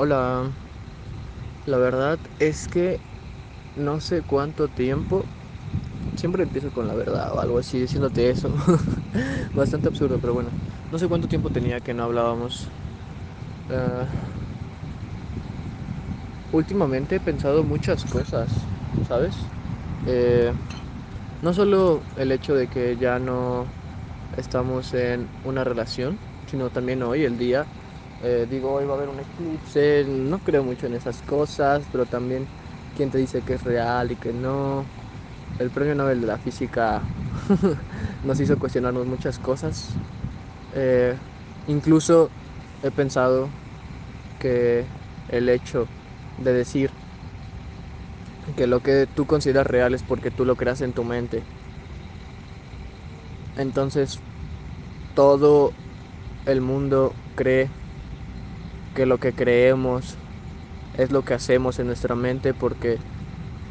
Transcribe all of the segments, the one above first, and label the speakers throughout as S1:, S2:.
S1: Hola, la verdad es que no sé cuánto tiempo, siempre empiezo con la verdad o algo así diciéndote eso, bastante absurdo, pero bueno, no sé cuánto tiempo tenía que no hablábamos. Uh, últimamente he pensado muchas cosas, ¿sabes? Eh, no solo el hecho de que ya no estamos en una relación, sino también hoy, el día, eh, digo, hoy va a haber un eclipse, no creo mucho en esas cosas, pero también quién te dice que es real y que no. El premio Nobel de la Física nos hizo cuestionarnos muchas cosas. Eh, incluso he pensado que el hecho de decir que lo que tú consideras real es porque tú lo creas en tu mente. Entonces, todo el mundo cree que lo que creemos es lo que hacemos en nuestra mente porque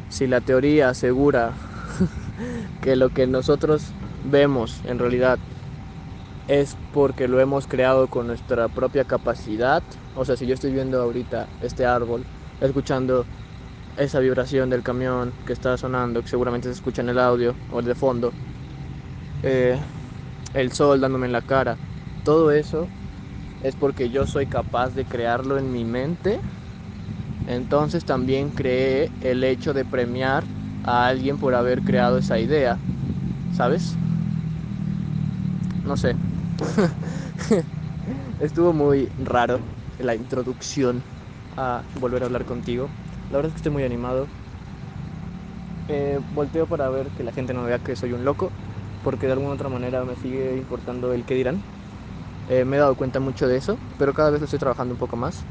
S1: si la teoría asegura que lo que nosotros vemos en realidad es porque lo hemos creado con nuestra propia capacidad, o sea, si yo estoy viendo ahorita este árbol, escuchando esa vibración del camión que está sonando, que seguramente se escucha en el audio o el de fondo, eh, el sol dándome en la cara, todo eso es porque yo soy capaz de crearlo en mi mente. Entonces también creé el hecho de premiar a alguien por haber creado esa idea. ¿Sabes? No sé. Estuvo muy raro la introducción a volver a hablar contigo. La verdad es que estoy muy animado. Eh, volteo para ver que la gente no vea que soy un loco, porque de alguna otra manera me sigue importando el que dirán. Eh, me he dado cuenta mucho de eso, pero cada vez lo estoy trabajando un poco más.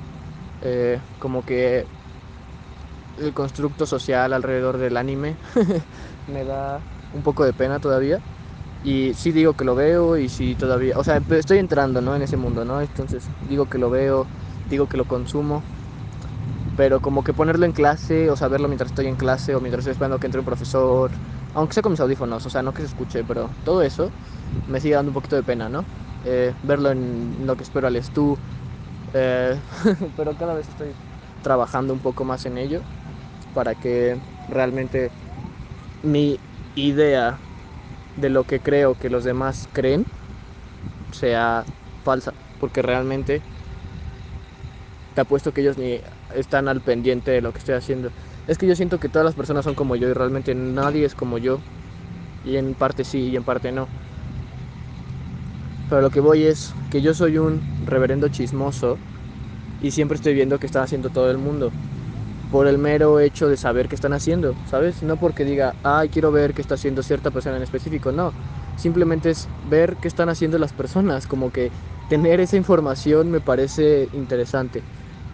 S1: Eh, como que el constructo social alrededor del anime me da un poco de pena todavía. Y sí digo que lo veo y sí todavía, o sea, estoy entrando, ¿no? En ese mundo, ¿no? Entonces digo que lo veo, digo que lo consumo, pero como que ponerlo en clase o saberlo mientras estoy en clase o mientras estoy esperando que entre un profesor, aunque sea con mis audífonos, o sea, no que se escuche, pero todo eso me sigue dando un poquito de pena, ¿no? Eh, verlo en lo que espero al tú. Eh, pero cada vez estoy trabajando un poco más en ello para que realmente mi idea de lo que creo que los demás creen sea falsa, porque realmente te apuesto que ellos ni están al pendiente de lo que estoy haciendo. Es que yo siento que todas las personas son como yo y realmente nadie es como yo. Y en parte sí y en parte no. Pero lo que voy es que yo soy un reverendo chismoso y siempre estoy viendo qué está haciendo todo el mundo. Por el mero hecho de saber qué están haciendo, ¿sabes? No porque diga, ay, quiero ver qué está haciendo cierta persona en específico, no. Simplemente es ver qué están haciendo las personas, como que tener esa información me parece interesante.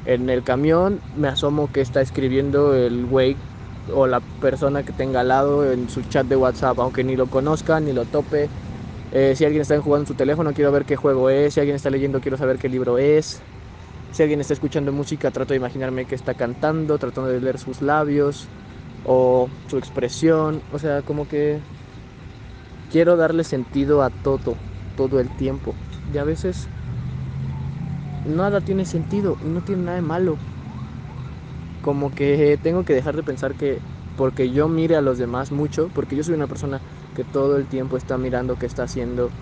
S1: En el camión me asomo que está escribiendo el güey o la persona que tenga al lado en su chat de WhatsApp, aunque ni lo conozca, ni lo tope, eh, si alguien está jugando en su teléfono, quiero ver qué juego es. Si alguien está leyendo, quiero saber qué libro es. Si alguien está escuchando música, trato de imaginarme que está cantando, tratando de leer sus labios o su expresión. O sea, como que quiero darle sentido a todo, todo el tiempo. Y a veces nada tiene sentido no tiene nada de malo. Como que tengo que dejar de pensar que porque yo mire a los demás mucho, porque yo soy una persona que todo el tiempo está mirando qué está haciendo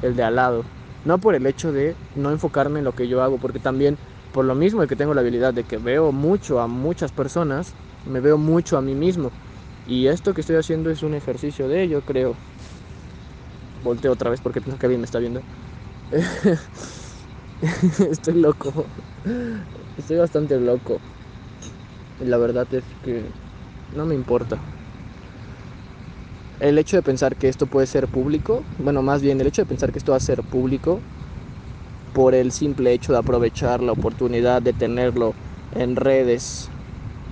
S1: el de al lado. No por el hecho de no enfocarme en lo que yo hago, porque también por lo mismo de que tengo la habilidad de que veo mucho a muchas personas, me veo mucho a mí mismo. Y esto que estoy haciendo es un ejercicio de ello, creo. Volteo otra vez porque pienso que alguien me está viendo. estoy loco. Estoy bastante loco. Y la verdad es que no me importa el hecho de pensar que esto puede ser público, bueno, más bien el hecho de pensar que esto va a ser público por el simple hecho de aprovechar la oportunidad de tenerlo en redes,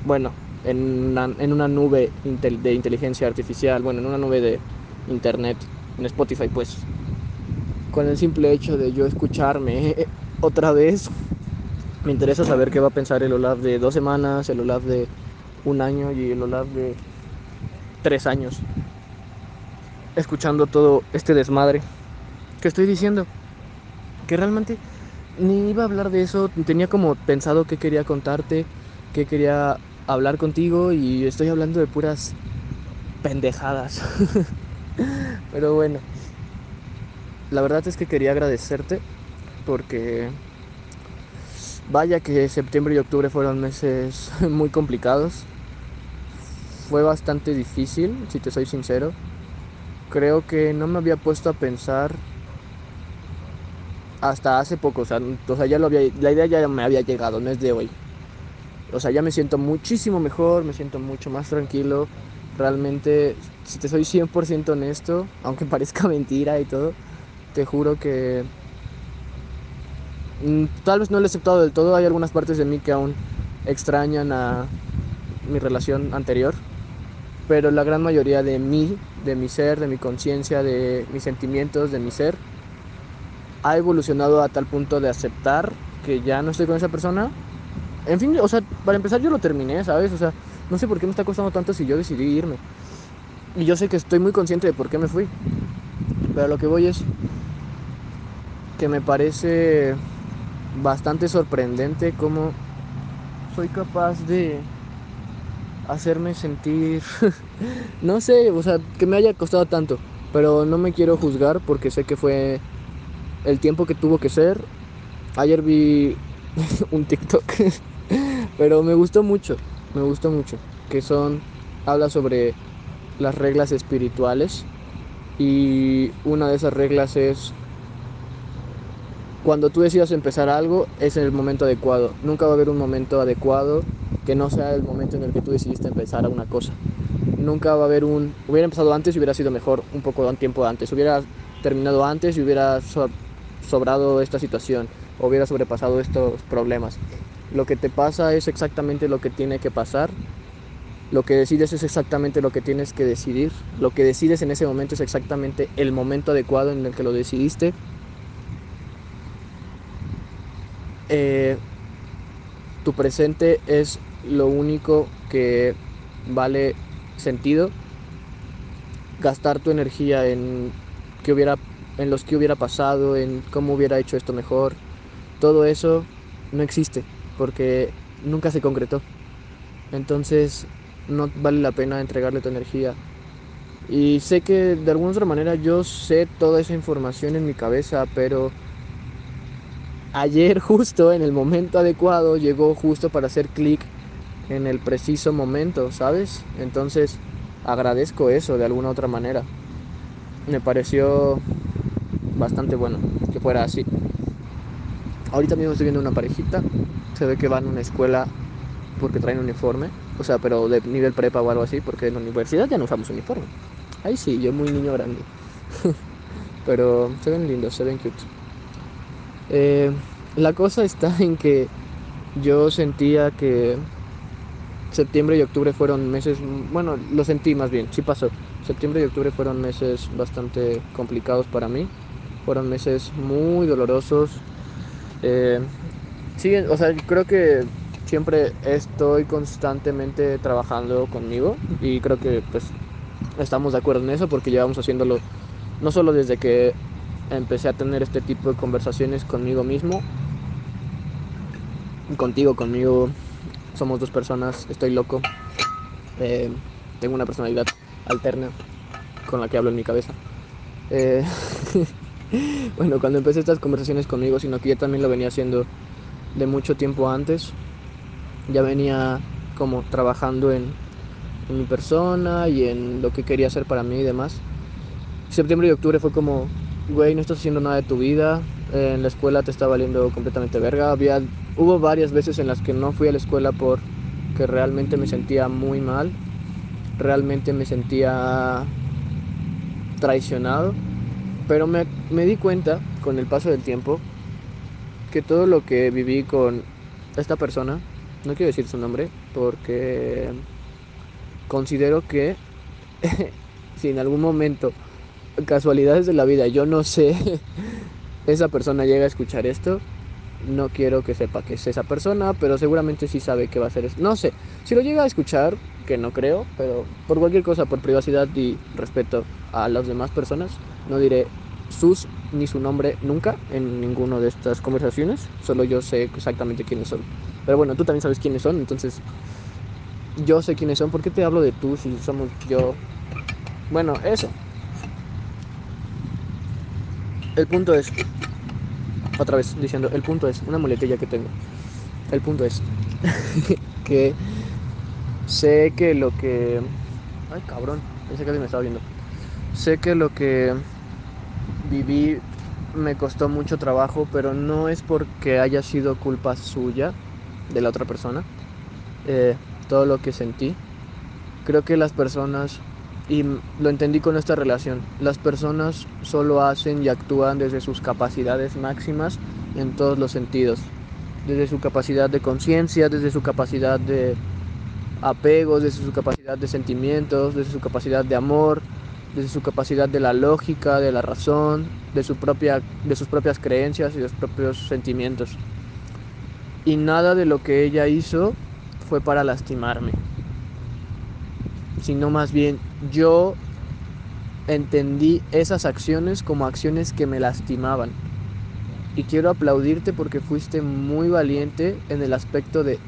S1: bueno, en una, en una nube de inteligencia artificial, bueno, en una nube de internet, en Spotify, pues, con el simple hecho de yo escucharme otra vez, me interesa saber qué va a pensar el Olaf de dos semanas, el Olaf de un año y el Olaf de tres años escuchando todo este desmadre que estoy diciendo. Que realmente ni iba a hablar de eso, tenía como pensado qué quería contarte, qué quería hablar contigo y estoy hablando de puras pendejadas. Pero bueno, la verdad es que quería agradecerte porque vaya que septiembre y octubre fueron meses muy complicados. Fue bastante difícil, si te soy sincero. Creo que no me había puesto a pensar hasta hace poco, o sea, ya lo había, la idea ya me había llegado, no es de hoy. O sea, ya me siento muchísimo mejor, me siento mucho más tranquilo. Realmente, si te soy 100% honesto, aunque parezca mentira y todo, te juro que mm, tal vez no lo he aceptado del todo. Hay algunas partes de mí que aún extrañan a mi relación anterior. Pero la gran mayoría de mí, de mi ser, de mi conciencia, de mis sentimientos, de mi ser, ha evolucionado a tal punto de aceptar que ya no estoy con esa persona. En fin, o sea, para empezar yo lo terminé, ¿sabes? O sea, no sé por qué me está costando tanto si yo decidí irme. Y yo sé que estoy muy consciente de por qué me fui. Pero lo que voy es que me parece bastante sorprendente cómo soy capaz de hacerme sentir, no sé, o sea, que me haya costado tanto, pero no me quiero juzgar porque sé que fue el tiempo que tuvo que ser. Ayer vi un TikTok, pero me gustó mucho, me gustó mucho, que son, habla sobre las reglas espirituales y una de esas reglas es cuando tú decidas empezar algo es el momento adecuado. Nunca va a haber un momento adecuado que no sea el momento en el que tú decidiste empezar a una cosa. Nunca va a haber un... Hubiera empezado antes y hubiera sido mejor un poco de tiempo antes. Hubiera terminado antes y hubiera sobrado esta situación, hubiera sobrepasado estos problemas. Lo que te pasa es exactamente lo que tiene que pasar. Lo que decides es exactamente lo que tienes que decidir. Lo que decides en ese momento es exactamente el momento adecuado en el que lo decidiste. Eh, tu presente es lo único que vale sentido. Gastar tu energía en que hubiera en los que hubiera pasado, en cómo hubiera hecho esto mejor. Todo eso no existe porque nunca se concretó. Entonces no vale la pena entregarle tu energía. Y sé que de alguna otra manera yo sé toda esa información en mi cabeza, pero ayer justo en el momento adecuado llegó justo para hacer clic en el preciso momento, ¿sabes? Entonces agradezco eso de alguna otra manera. Me pareció bastante bueno que fuera así. Ahorita mismo estoy viendo una parejita, se ve que van a una escuela porque traen uniforme, o sea, pero de nivel prepa o algo así, porque en la universidad ya no usamos uniforme. Ahí sí, yo muy niño grande. pero se ven lindos, se ven cute. Eh, la cosa está en que yo sentía que septiembre y octubre fueron meses, bueno, lo sentí más bien, sí pasó. Septiembre y octubre fueron meses bastante complicados para mí fueron meses muy dolorosos. Eh, sí, o sea, creo que siempre estoy constantemente trabajando conmigo y creo que pues estamos de acuerdo en eso porque llevamos haciéndolo no solo desde que empecé a tener este tipo de conversaciones conmigo mismo, contigo, conmigo, somos dos personas, estoy loco, eh, tengo una personalidad alterna con la que hablo en mi cabeza. Eh, bueno, cuando empecé estas conversaciones conmigo, sino que yo también lo venía haciendo de mucho tiempo antes. Ya venía como trabajando en, mi persona y en lo que quería hacer para mí y demás. Septiembre y octubre fue como, güey, no estás haciendo nada de tu vida, en la escuela te está valiendo completamente verga. Había, hubo varias veces en las que no fui a la escuela porque realmente me sentía muy mal, realmente me sentía traicionado pero me, di cuenta con el paso del tiempo que todo lo que viví con esta persona, no quiero decir su nombre, porque considero que si en algún momento, casualidades de la vida, yo no sé, esa persona llega a escuchar esto, no quiero que sepa que es esa persona, pero seguramente sí sabe que va a ser eso. No sé, si lo llega a escuchar, que no creo, pero por cualquier cosa, por privacidad y respeto a las demás personas, no diré sus ni su nombre nunca en ninguna de estas conversaciones, solo yo sé exactamente quiénes son. Pero bueno, tú también sabes quiénes son, entonces yo sé quiénes son. ¿Por qué te hablo de tú si somos yo? Bueno, eso. El punto es, otra vez diciendo, el punto es, una muletilla que tengo. El punto es que sé que lo que... Ay, cabrón, pensé que me estaba viendo. Sé que lo que viví me costó mucho trabajo, pero no es porque haya sido culpa suya, de la otra persona, eh, todo lo que sentí. Creo que las personas, y lo entendí con esta relación, las personas solo hacen y actúan desde sus capacidades máximas en todos los sentidos, desde su capacidad de conciencia, desde su capacidad de apegos, desde su capacidad de sentimientos, desde su capacidad de amor, desde su capacidad de la lógica, de la razón, de, su propia, de sus propias creencias y de sus propios sentimientos. Y nada de lo que ella hizo fue para lastimarme, sino más bien yo entendí esas acciones como acciones que me lastimaban. Y quiero aplaudirte porque fuiste muy valiente en el aspecto de,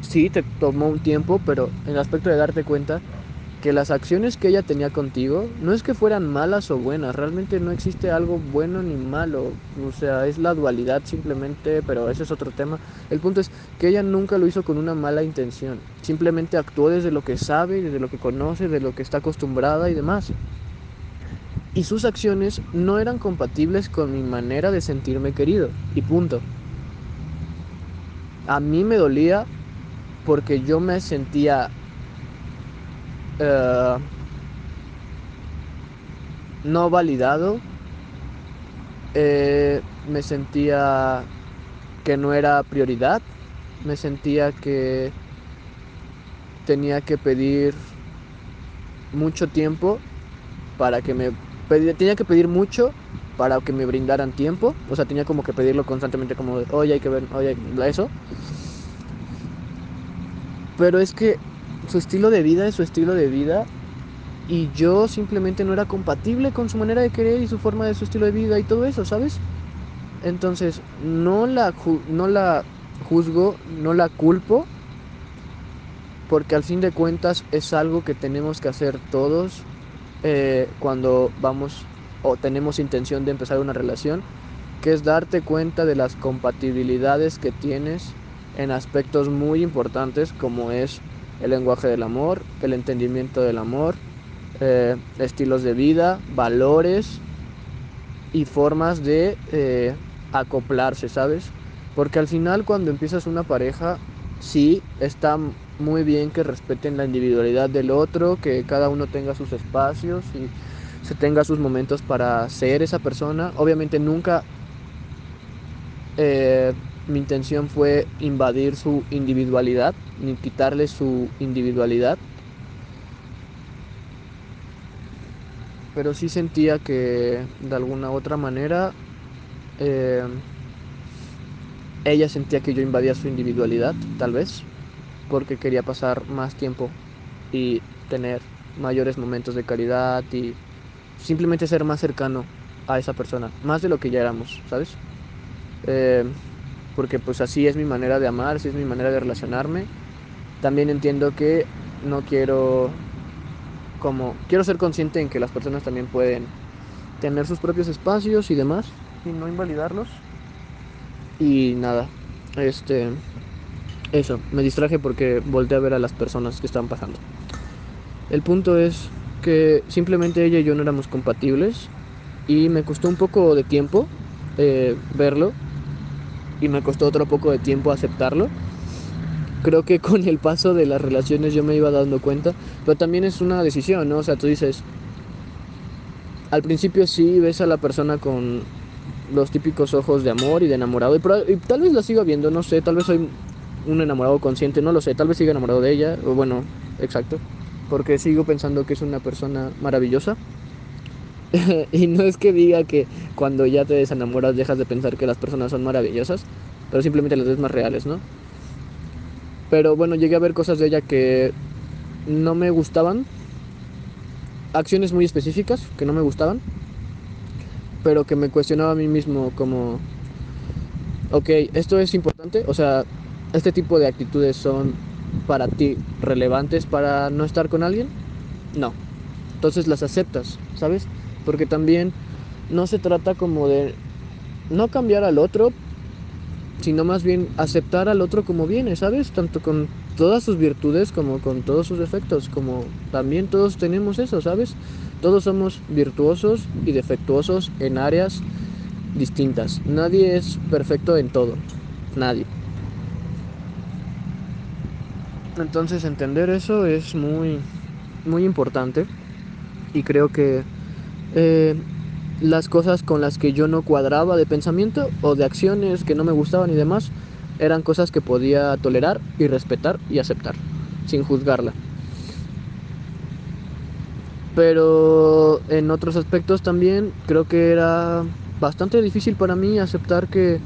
S1: sí, te tomó un tiempo, pero en el aspecto de darte cuenta que las acciones que ella tenía contigo no es que fueran malas o buenas, realmente no existe algo bueno ni malo, o sea, es la dualidad simplemente, pero ese es otro tema. El punto es que ella nunca lo hizo con una mala intención, simplemente actuó desde lo que sabe, desde lo que conoce, de lo que está acostumbrada y demás. Y sus acciones no eran compatibles con mi manera de sentirme querido, y punto. A mí me dolía porque yo me sentía eh, no validado. Eh, me sentía que no era prioridad. Me sentía que tenía que pedir mucho tiempo para que me tenía que pedir mucho para que me brindaran tiempo, o sea, tenía como que pedirlo constantemente como "Oye, hay que ver, oye, eso." Pero es que su estilo de vida es su estilo de vida y yo simplemente no era compatible con su manera de querer y su forma de su estilo de vida y todo eso, ¿sabes? Entonces, no la, no la juzgo, no la culpo, porque al fin de cuentas es algo que tenemos que hacer todos eh, cuando vamos o tenemos intención de empezar una relación, que es darte cuenta de las compatibilidades que tienes en aspectos muy importantes como es el lenguaje del amor, el entendimiento del amor, eh, estilos de vida, valores y formas de eh, acoplarse, ¿sabes? Porque al final cuando empiezas una pareja, sí, está muy bien que respeten la individualidad del otro, que cada uno tenga sus espacios y se tenga sus momentos para ser esa persona. Obviamente nunca eh, mi intención fue invadir su individualidad, ni quitarle su individualidad. Pero sí sentía que de alguna otra manera eh, ella sentía que yo invadía su individualidad, tal vez, porque quería pasar más tiempo y tener mayores momentos de caridad y simplemente ser más cercano a esa persona, más de lo que ya éramos, ¿sabes? Eh, porque pues así es mi manera de amar, así es mi manera de relacionarme. También entiendo que no quiero como quiero ser consciente en que las personas también pueden tener sus propios espacios y demás y no invalidarlos. Y nada, este eso, me distraje porque volteé a ver a las personas que estaban pasando. El punto es que simplemente ella y yo no éramos compatibles y me costó un poco de tiempo eh, verlo y me costó otro poco de tiempo aceptarlo. Creo que con el paso de las relaciones yo me iba dando cuenta, pero también es una decisión, ¿no? O sea, tú dices, al principio sí ves a la persona con los típicos ojos de amor y de enamorado, y, tal vez la sigo viendo, no sé, tal vez soy un enamorado consciente, no lo sé, tal vez siga enamorado de ella, o bueno, exacto, porque sigo pensando que es una persona maravillosa. y no es que diga que cuando ya te desenamoras dejas de pensar que las personas son maravillosas, pero simplemente las ves más reales, ¿no? Pero bueno, llegué a ver cosas de ella que no me gustaban, acciones muy específicas que no me gustaban, pero que me cuestionaba a mí mismo como, ok, esto es importante, o sea, este tipo de actitudes son para ti relevantes para no estar con alguien, no. Entonces las aceptas, ¿sabes? Porque también no se trata como de no cambiar al otro, sino más bien aceptar al otro como viene, ¿sabes? Tanto con todas sus virtudes como con todos sus defectos, como también todos tenemos eso, ¿sabes? Todos somos virtuosos y defectuosos en áreas distintas. Nadie es perfecto en todo, nadie. Entonces entender eso es muy, muy importante y creo que eh, las cosas con las que yo no cuadraba de pensamiento o de acciones que no me gustaban y demás eran cosas que podía tolerar y respetar y aceptar sin juzgarla. Pero en otros aspectos también creo que era bastante difícil para mí aceptar que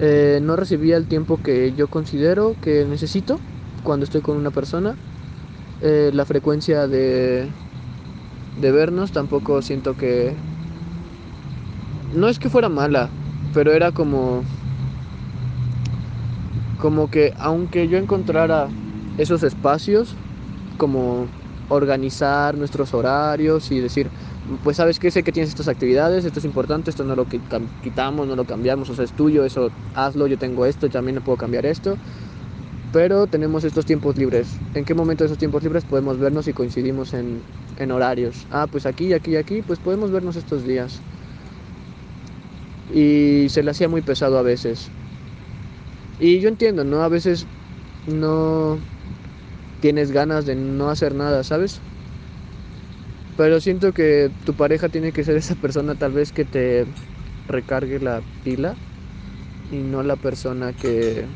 S1: eh, no recibía el tiempo que yo considero que necesito cuando estoy con una persona. Eh, la frecuencia de, de vernos tampoco siento que... No es que fuera mala, pero era como... Como que aunque yo encontrara esos espacios, como organizar nuestros horarios y decir, pues sabes que sé que tienes estas actividades, esto es importante, esto no lo quitamos, no lo cambiamos, o sea, es tuyo, eso hazlo, yo tengo esto, también no puedo cambiar esto pero tenemos estos tiempos libres. ¿En qué momento de esos tiempos libres podemos vernos y coincidimos en, en horarios? Ah, pues aquí, aquí, aquí, pues podemos vernos estos días. Y se le hacía muy pesado a veces. Y yo entiendo, ¿no? A veces no tienes ganas de no hacer nada, ¿sabes? Pero siento que tu pareja tiene que ser esa persona tal vez que te recargue la pila y no la persona que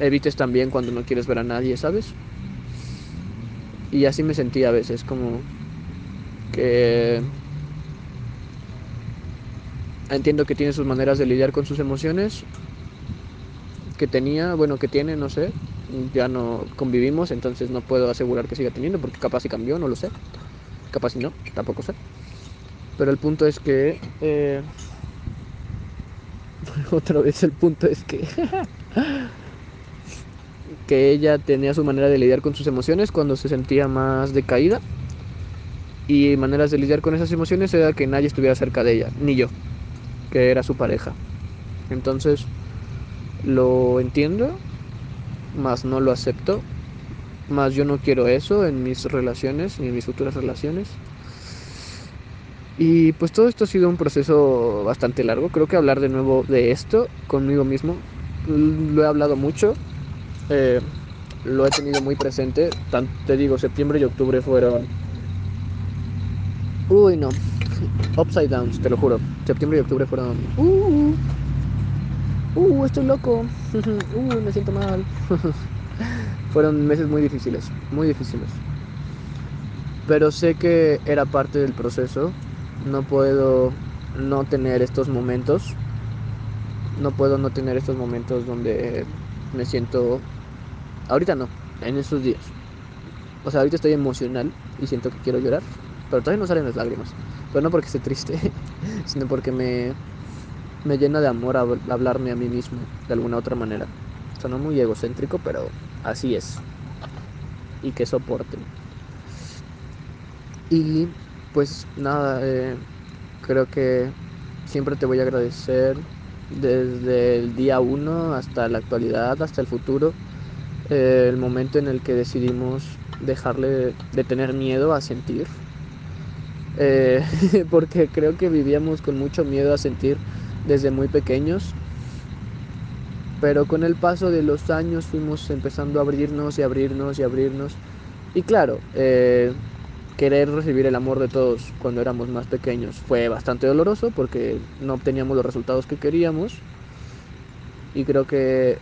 S1: evites también cuando no quieres ver a nadie, ¿sabes? Y así me sentía a veces, como que entiendo que tiene sus maneras de lidiar con sus emociones, que tenía, bueno, que tiene, no sé, ya no convivimos, entonces no puedo asegurar que siga teniendo, porque capaz si cambió, no lo sé, capaz si no, tampoco sé. Pero el punto es que... Eh, otra vez el punto es que... que ella tenía su manera de lidiar con sus emociones cuando se sentía más decaída. Y maneras de lidiar con esas emociones era que nadie estuviera cerca de ella, ni yo, que era su pareja. Entonces, lo entiendo, más no lo acepto, más yo no quiero eso en mis relaciones ni en mis futuras relaciones. Y pues todo esto ha sido un proceso bastante largo. Creo que hablar de nuevo de esto conmigo mismo, lo he hablado mucho, eh, lo he tenido muy presente. te digo, septiembre y octubre fueron. Uy, no. Upside downs, te lo juro. Septiembre y octubre fueron. Uh, uh, estoy loco. uh, me siento mal. fueron meses muy difíciles, muy difíciles. Pero sé que era parte del proceso. No puedo no tener estos momentos. No puedo no tener estos momentos donde me siento Ahorita no, en esos días. O sea, ahorita estoy emocional y siento que quiero llorar, pero todavía no salen las lágrimas. Pero no porque esté triste, sino porque me, me llena de amor hablarme a mí mismo de alguna otra manera. Suena muy egocéntrico, pero así es. Y que soporten. Y pues nada, eh, creo que siempre te voy a agradecer desde el día 1 hasta la actualidad, hasta el futuro el momento en el que decidimos dejarle de tener miedo a sentir. Eh, porque creo que vivíamos con mucho miedo a sentir desde muy pequeños. Pero con el paso de los años fuimos empezando a abrirnos y abrirnos y abrirnos. Y claro, eh, querer recibir el amor de todos cuando éramos más pequeños fue bastante doloroso porque no obteníamos los resultados que queríamos. Y creo que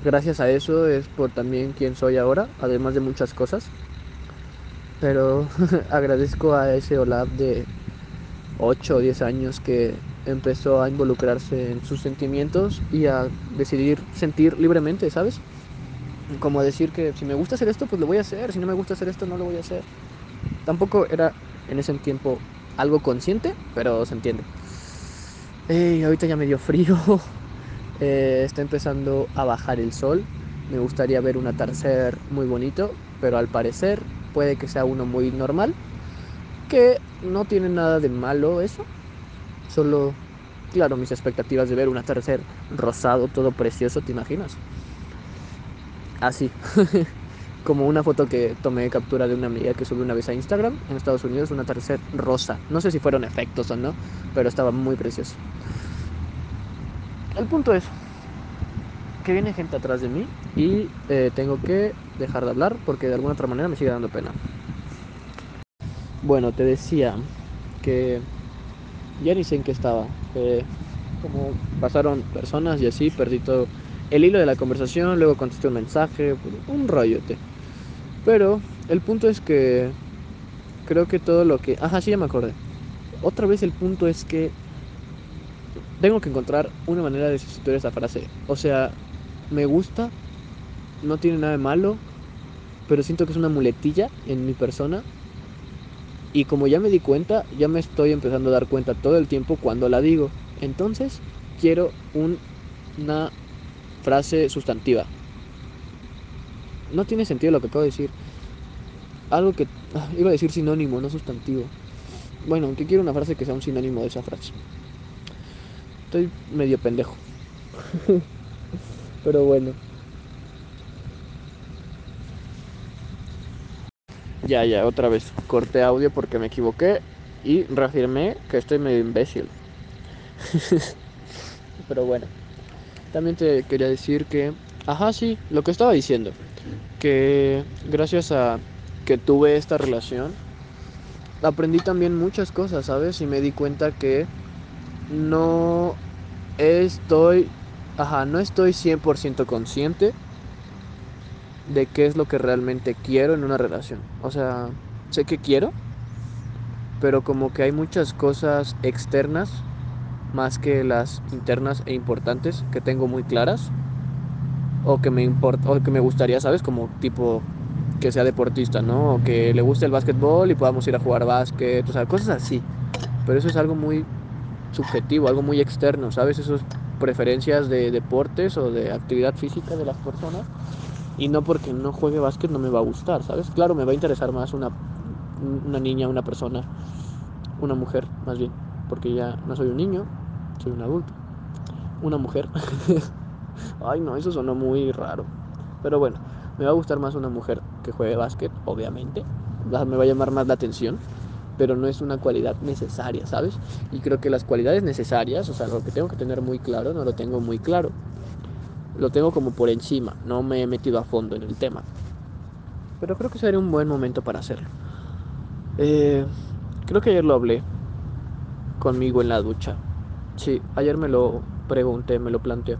S1: gracias a eso es por también quien soy ahora, además de muchas cosas. Pero agradezco a ese Olaf de 8 o 10 años que empezó a involucrarse en sus sentimientos y a decidir sentir libremente, ¿sabes? Como decir que si me gusta hacer esto, pues lo voy a hacer, si no me gusta hacer esto, no lo voy a hacer. Tampoco era en ese tiempo algo consciente, pero se entiende. Ey, ahorita ya me dio frío. Eh, está empezando a bajar el sol. Me gustaría ver un atardecer muy bonito, pero al parecer puede que sea uno muy normal. Que no tiene nada de malo eso. Solo, claro, mis expectativas de ver un atardecer rosado, todo precioso, ¿te imaginas? Así. como una foto que tomé captura de una amiga que subió una vez a Instagram en Estados Unidos, un atardecer rosa. No sé si fueron efectos o no, pero estaba muy precioso. El punto es que viene gente atrás de mí y eh, tengo que dejar de hablar porque de alguna otra manera me sigue dando pena. Bueno, te decía que ya ni sé en qué estaba. como pasaron personas y así, perdí todo el hilo de la conversación, luego contesté un mensaje, un rollote. Pero el punto es que creo que todo lo que... Ajá, sí, ya me acordé. Otra vez el punto es que tengo que encontrar una manera de sustituir esa frase. O sea, me gusta, no tiene nada de malo, pero siento que es una muletilla en mi persona. Y como ya me di cuenta, ya me estoy empezando a dar cuenta todo el tiempo cuando la digo. Entonces, quiero una frase sustantiva no tiene sentido lo que acabo de decir. Algo que ah, iba a decir sinónimo, no sustantivo. Bueno, aunque quiero una frase que sea un sinónimo de esa frase. Estoy medio pendejo. Pero bueno. Ya, ya, otra vez. Corté audio porque me equivoqué y reafirmé que estoy medio imbécil. Pero bueno. También te quería decir que... Ajá, sí, lo que estaba diciendo que gracias a que tuve esta relación, aprendí también muchas cosas, ¿sabes? Y me di cuenta que no estoy, ajá, no estoy 100% consciente de qué es lo que realmente quiero en una relación. O sea, sé que quiero, pero como que hay muchas cosas externas más que las internas e importantes que tengo muy claras o que me importa o que me gustaría, ¿sabes? Como tipo que sea deportista, ¿no? O que le guste el básquetbol y podamos ir a jugar básquet, o sea, cosas así. Pero eso es algo muy subjetivo, algo muy externo, ¿sabes? Esas preferencias de deportes o de actividad física de las personas. Y no porque no juegue básquet no me va a gustar, ¿sabes? Claro, me va a interesar más una, una niña, una persona, una mujer, más bien. Porque ya no soy un niño, soy un adulto. Una mujer. Ay, no, eso sonó muy raro. Pero bueno, me va a gustar más una mujer que juegue básquet, obviamente. Me va a llamar más la atención, pero no es una cualidad necesaria, ¿sabes? Y creo que las cualidades necesarias, o sea, lo que tengo que tener muy claro, no lo tengo muy claro. Lo tengo como por encima, no me he metido a fondo en el tema. Pero creo que sería un buen momento para hacerlo. Eh, creo que ayer lo hablé conmigo en la ducha. Sí, ayer me lo pregunté, me lo planteé.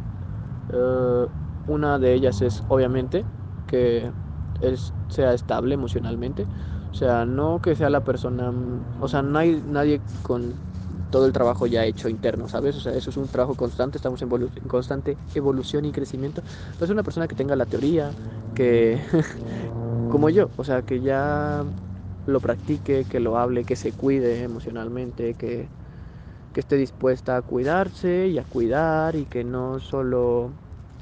S1: Eh, una de ellas es obviamente que sea estable emocionalmente. Sea, no que sea la persona, o sea, no hay nadie con todo el trabajo ya hecho interno, ¿sabes? O sea, eso es un trabajo constante, estamos en, constante evolución y crecimiento. Entonces, una persona que tenga la teoría, que, como yo, o sea, que ya lo practique, que lo hable, que se cuide emocionalmente, que que esté dispuesta a cuidarse y a cuidar y que no solo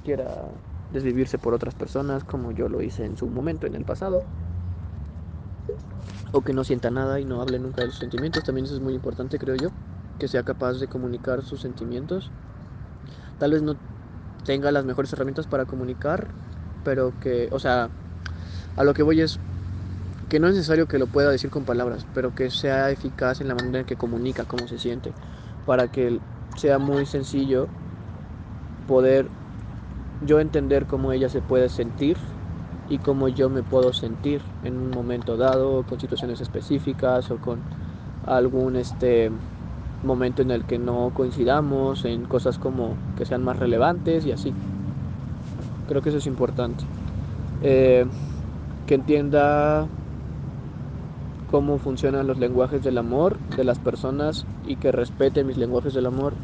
S1: quiera desvivirse por otras personas como yo lo hice en su momento, en el pasado. O que no sienta nada y no hable nunca de sus sentimientos. También eso es muy importante, creo yo. Que sea capaz de comunicar sus sentimientos. Tal vez no tenga las mejores herramientas para comunicar, pero que, o sea, a lo que voy es que no es necesario que lo pueda decir con palabras, pero que sea eficaz en la manera en que comunica cómo se siente para que sea muy sencillo poder yo entender cómo ella se puede sentir y cómo yo me puedo sentir en un momento dado, con situaciones específicas o con algún este momento en el que no coincidamos, en cosas como que sean más relevantes y así. Creo que eso es importante. Eh, que entienda cómo funcionan los lenguajes del amor de las personas y que respete mis lenguajes del amor.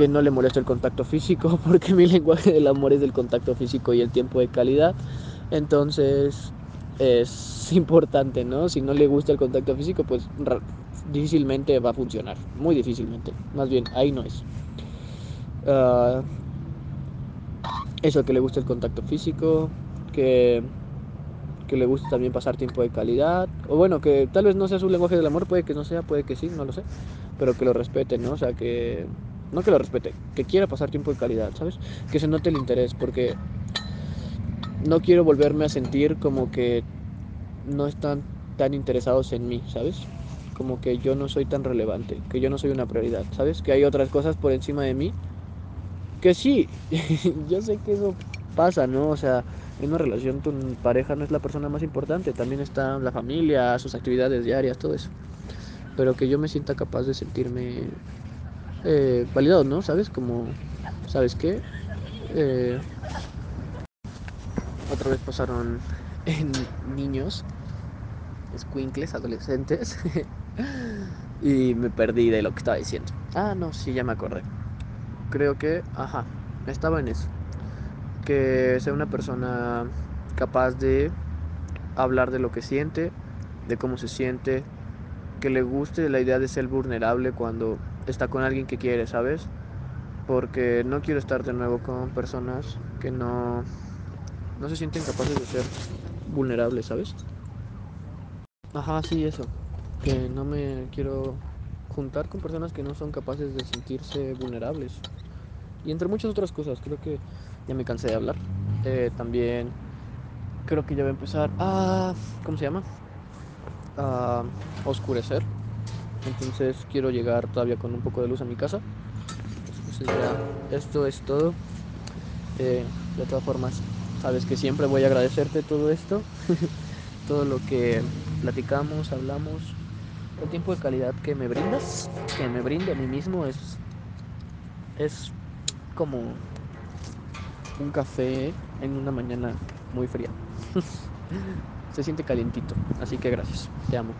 S1: Que no le moleste el contacto físico, porque mi lenguaje del amor es el contacto físico y el tiempo de calidad. Entonces, es importante, ¿no? Si no le gusta el contacto físico, pues difícilmente va a funcionar, muy difícilmente. Más bien, ahí no es. Uh, eso, que le guste el contacto físico, que, que le guste también pasar tiempo de calidad, o bueno, que tal vez no sea su lenguaje del amor, puede que no sea, puede que sí, no lo sé, pero que lo respete, ¿no? O sea, que no que lo respete, que quiera pasar tiempo de calidad, ¿sabes? Que se note el interés, porque no quiero volverme a sentir como que no están tan interesados en mí, ¿sabes? Como que yo no soy tan relevante, que yo no soy una prioridad, ¿sabes? Que hay otras cosas por encima de mí. Que sí, yo sé que eso pasa, ¿no? O sea, en una relación tu pareja no es la persona más importante, también está la familia, sus actividades diarias, todo eso. Pero que yo me sienta capaz de sentirme eh, validado, ¿no? ¿Sabes? Como, ¿sabes qué? Eh, otra vez pasaron en niños, squinkles, adolescentes, y me perdí de lo que estaba diciendo. Ah, no, sí, ya me acordé. Creo que, ajá, estaba en eso. Que sea una persona capaz de hablar de lo que siente, de cómo se siente, que le guste la idea de ser vulnerable cuando está con alguien que quiere, ¿sabes? Porque no quiero estar de nuevo con personas que no, no se sienten capaces de ser vulnerables, ¿sabes? Ajá, sí, eso. Que no me quiero juntar con personas que no son capaces de sentirse vulnerables. Y entre muchas otras cosas, creo que ya me cansé de hablar. Eh, también creo que ya va a empezar a... ¿Cómo se llama? A oscurecer. Entonces quiero llegar todavía con un poco de luz a mi casa. Esto es todo. Eh, de todas formas, sabes que siempre voy a agradecerte todo esto. todo lo que platicamos, hablamos. El tiempo de calidad que me brindas, que me brindo a mí mismo es... Es como un café en una mañana muy fría. Se siente calientito, así que gracias, te amo.